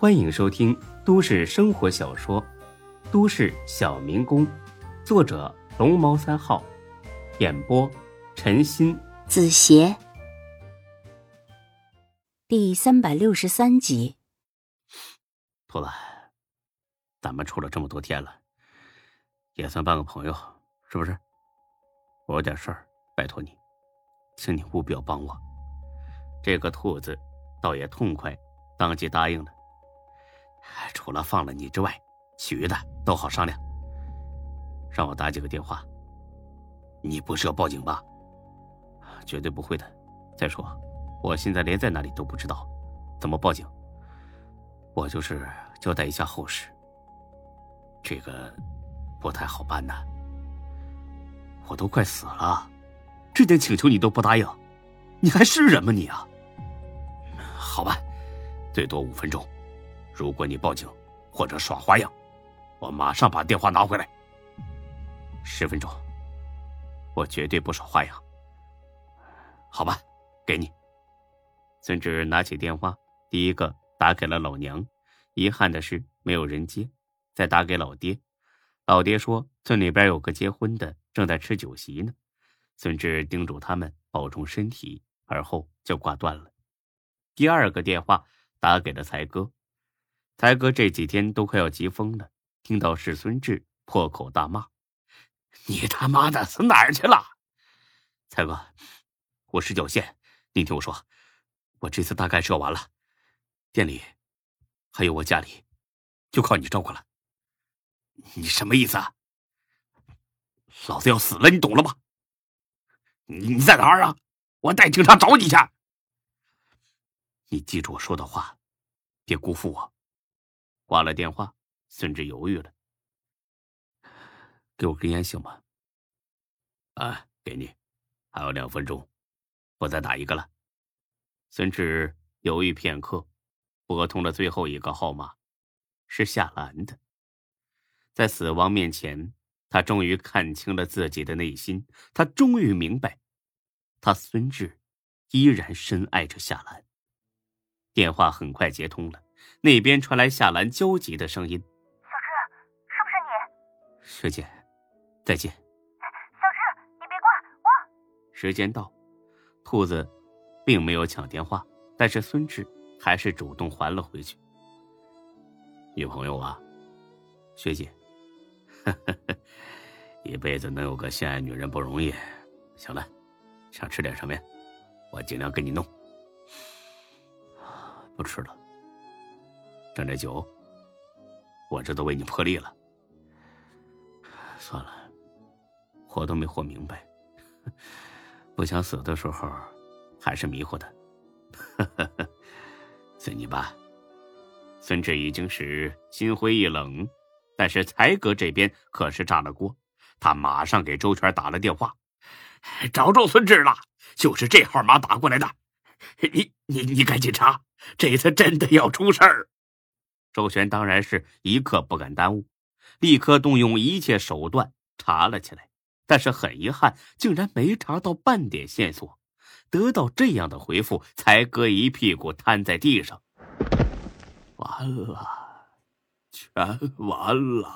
欢迎收听都市生活小说《都市小民工》，作者龙猫三号，演播陈鑫、子邪，第三百六十三集。兔子，咱们处了这么多天了，也算半个朋友，是不是？我有点事儿，拜托你，请你务必要帮我。这个兔子倒也痛快，当即答应了。除了放了你之外，其余的都好商量。让我打几个电话。你不是要报警吧？绝对不会的。再说，我现在连在哪里都不知道，怎么报警？我就是交代一下后事。这个不太好办呐。我都快死了，这点请求你都不答应，你还是人吗你啊？好吧，最多五分钟。如果你报警或者耍花样，我马上把电话拿回来。十分钟，我绝对不耍花样。好吧，给你。孙志拿起电话，第一个打给了老娘，遗憾的是没有人接。再打给老爹，老爹说村里边有个结婚的正在吃酒席呢。孙志叮嘱他们保重身体，而后就挂断了。第二个电话打给了才哥。才哥这几天都快要急疯了，听到是孙志，破口大骂：“你他妈的死哪儿去了？”才哥，我是脚线，你听我说，我这次大概是要完了，店里还有我家里，就靠你照顾了。你什么意思啊？老子要死了，你懂了吗？你你在哪儿啊？我带警察找你去。你记住我说的话，别辜负我。挂了电话，孙志犹豫了。给我根烟行吗？啊，给你，还有两分钟，我再打一个了。孙志犹豫片刻，拨通了最后一个号码，是夏兰的。在死亡面前，他终于看清了自己的内心，他终于明白，他孙志依然深爱着夏兰。电话很快接通了。那边传来夏兰焦急的声音：“小志，是不是你？学姐，再见。”“小志，你别挂，我……”时间到，兔子并没有抢电话，但是孙志还是主动还了回去。女朋友啊，学姐，一辈子能有个心爱女人不容易。行了，想吃点什么呀？我尽量给你弄。不吃了。挣这酒，我这都为你破例了。算了，活都没活明白，不想死的时候，还是迷糊的。随你吧。孙志已经是心灰意冷，但是才哥这边可是炸了锅，他马上给周全打了电话，找着孙志了，就是这号码打过来的。你你你赶紧查，这次真的要出事儿。周旋当然是一刻不敢耽误，立刻动用一切手段查了起来。但是很遗憾，竟然没查到半点线索。得到这样的回复，才哥一屁股瘫在地上。完了，全完了！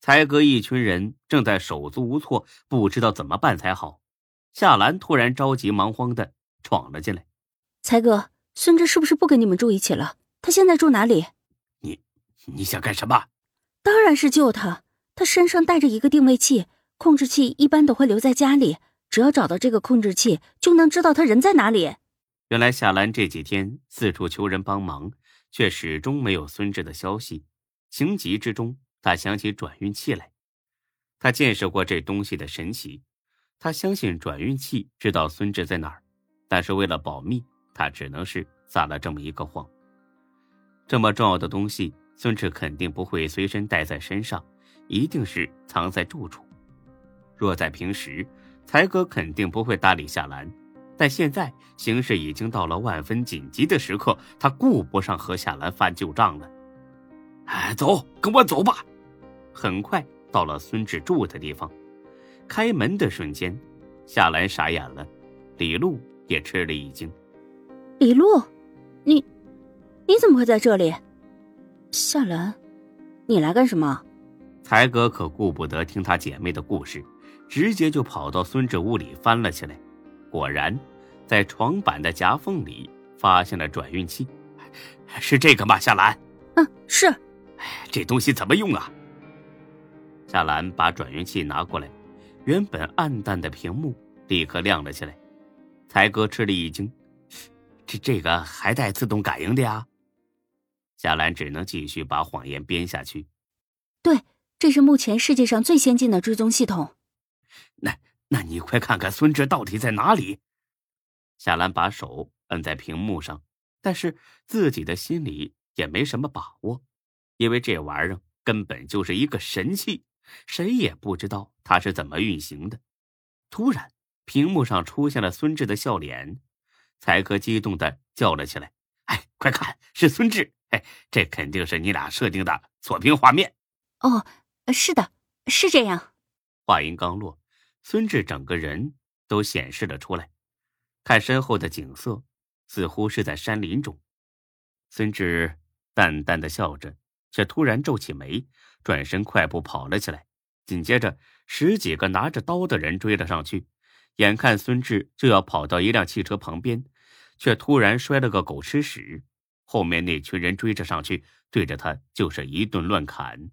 才哥一群人正在手足无措，不知道怎么办才好。夏兰突然着急忙慌的闯了进来：“才哥，孙志是不是不跟你们住一起了？”他现在住哪里？你你想干什么？当然是救他。他身上带着一个定位器，控制器一般都会留在家里。只要找到这个控制器，就能知道他人在哪里。原来夏兰这几天四处求人帮忙，却始终没有孙志的消息。情急之中，他想起转运器来。他见识过这东西的神奇，他相信转运器知道孙志在哪儿。但是为了保密，他只能是撒了这么一个谎。这么重要的东西，孙志肯定不会随身带在身上，一定是藏在住处。若在平时，才哥肯定不会搭理夏兰，但现在形势已经到了万分紧急的时刻，他顾不上和夏兰翻旧账了。哎，走，跟我走吧。很快到了孙志住的地方，开门的瞬间，夏兰傻眼了，李璐也吃了一惊。李璐，你。你怎么会在这里？夏兰，你来干什么？才哥可顾不得听他姐妹的故事，直接就跑到孙志屋里翻了起来。果然，在床板的夹缝里发现了转运器，是这个吗？夏兰，嗯，是。哎，这东西怎么用啊？夏兰把转运器拿过来，原本暗淡的屏幕立刻亮了起来。才哥吃了一惊，这这个还带自动感应的呀？夏兰只能继续把谎言编下去。对。这是目前世界上最先进的追踪系统。那，那你快看看孙志到底在哪里？夏兰把手摁在屏幕上，但是自己的心里也没什么把握，因为这玩意儿根本就是一个神器，谁也不知道它是怎么运行的。突然，屏幕上出现了孙志的笑脸，才哥激动的叫了起来：“哎，快看，是孙志！哎，这肯定是你俩设定的锁屏画面。”哦。是的，是这样。话音刚落，孙志整个人都显示了出来。看身后的景色，似乎是在山林中。孙志淡淡的笑着，却突然皱起眉，转身快步跑了起来。紧接着，十几个拿着刀的人追了上去。眼看孙志就要跑到一辆汽车旁边，却突然摔了个狗吃屎。后面那群人追着上去，对着他就是一顿乱砍。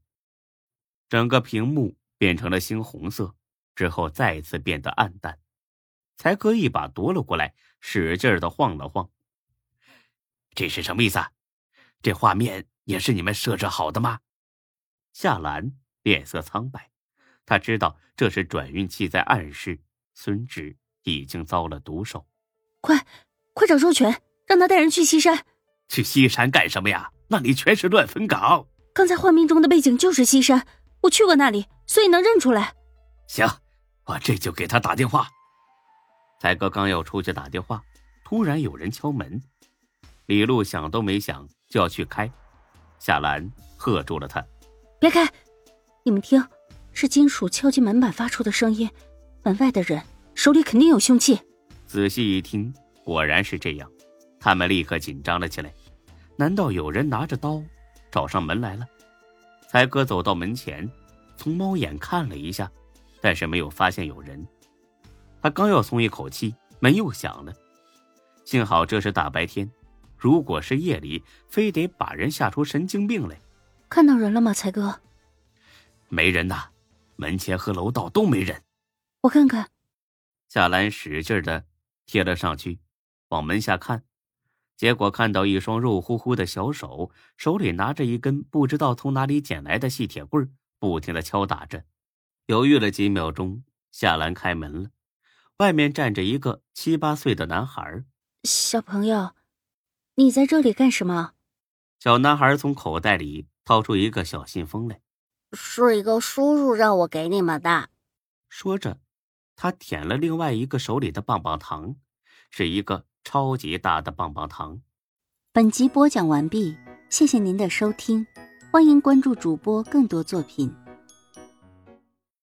整个屏幕变成了猩红色，之后再次变得暗淡。才哥一把夺了过来，使劲的晃了晃。这是什么意思？啊这画面也是你们设置好的吗？夏兰脸色苍白，他知道这是转运器在暗示孙志已经遭了毒手。快，快找周全，让他带人去西山。去西山干什么呀？那里全是乱坟岗。刚才画面中的背景就是西山。我去过那里，所以能认出来。行，我这就给他打电话。才哥刚要出去打电话，突然有人敲门。李璐想都没想就要去开，夏兰喝住了他：“别开！你们听，是金属敲击门板发出的声音。门外的人手里肯定有凶器。”仔细一听，果然是这样。他们立刻紧张了起来。难道有人拿着刀找上门来了？才哥走到门前，从猫眼看了一下，但是没有发现有人。他刚要松一口气，门又响了。幸好这是大白天，如果是夜里，非得把人吓出神经病来。看到人了吗，才哥？没人呐，门前和楼道都没人。我看看。夏兰使劲的贴了上去，往门下看。结果看到一双肉乎乎的小手，手里拿着一根不知道从哪里捡来的细铁棍，不停的敲打着。犹豫了几秒钟，夏兰开门了，外面站着一个七八岁的男孩。小朋友，你在这里干什么？小男孩从口袋里掏出一个小信封来，是一个叔叔让我给你们的。说着，他舔了另外一个手里的棒棒糖，是一个。超级大的棒棒糖。本集播讲完毕，谢谢您的收听，欢迎关注主播更多作品。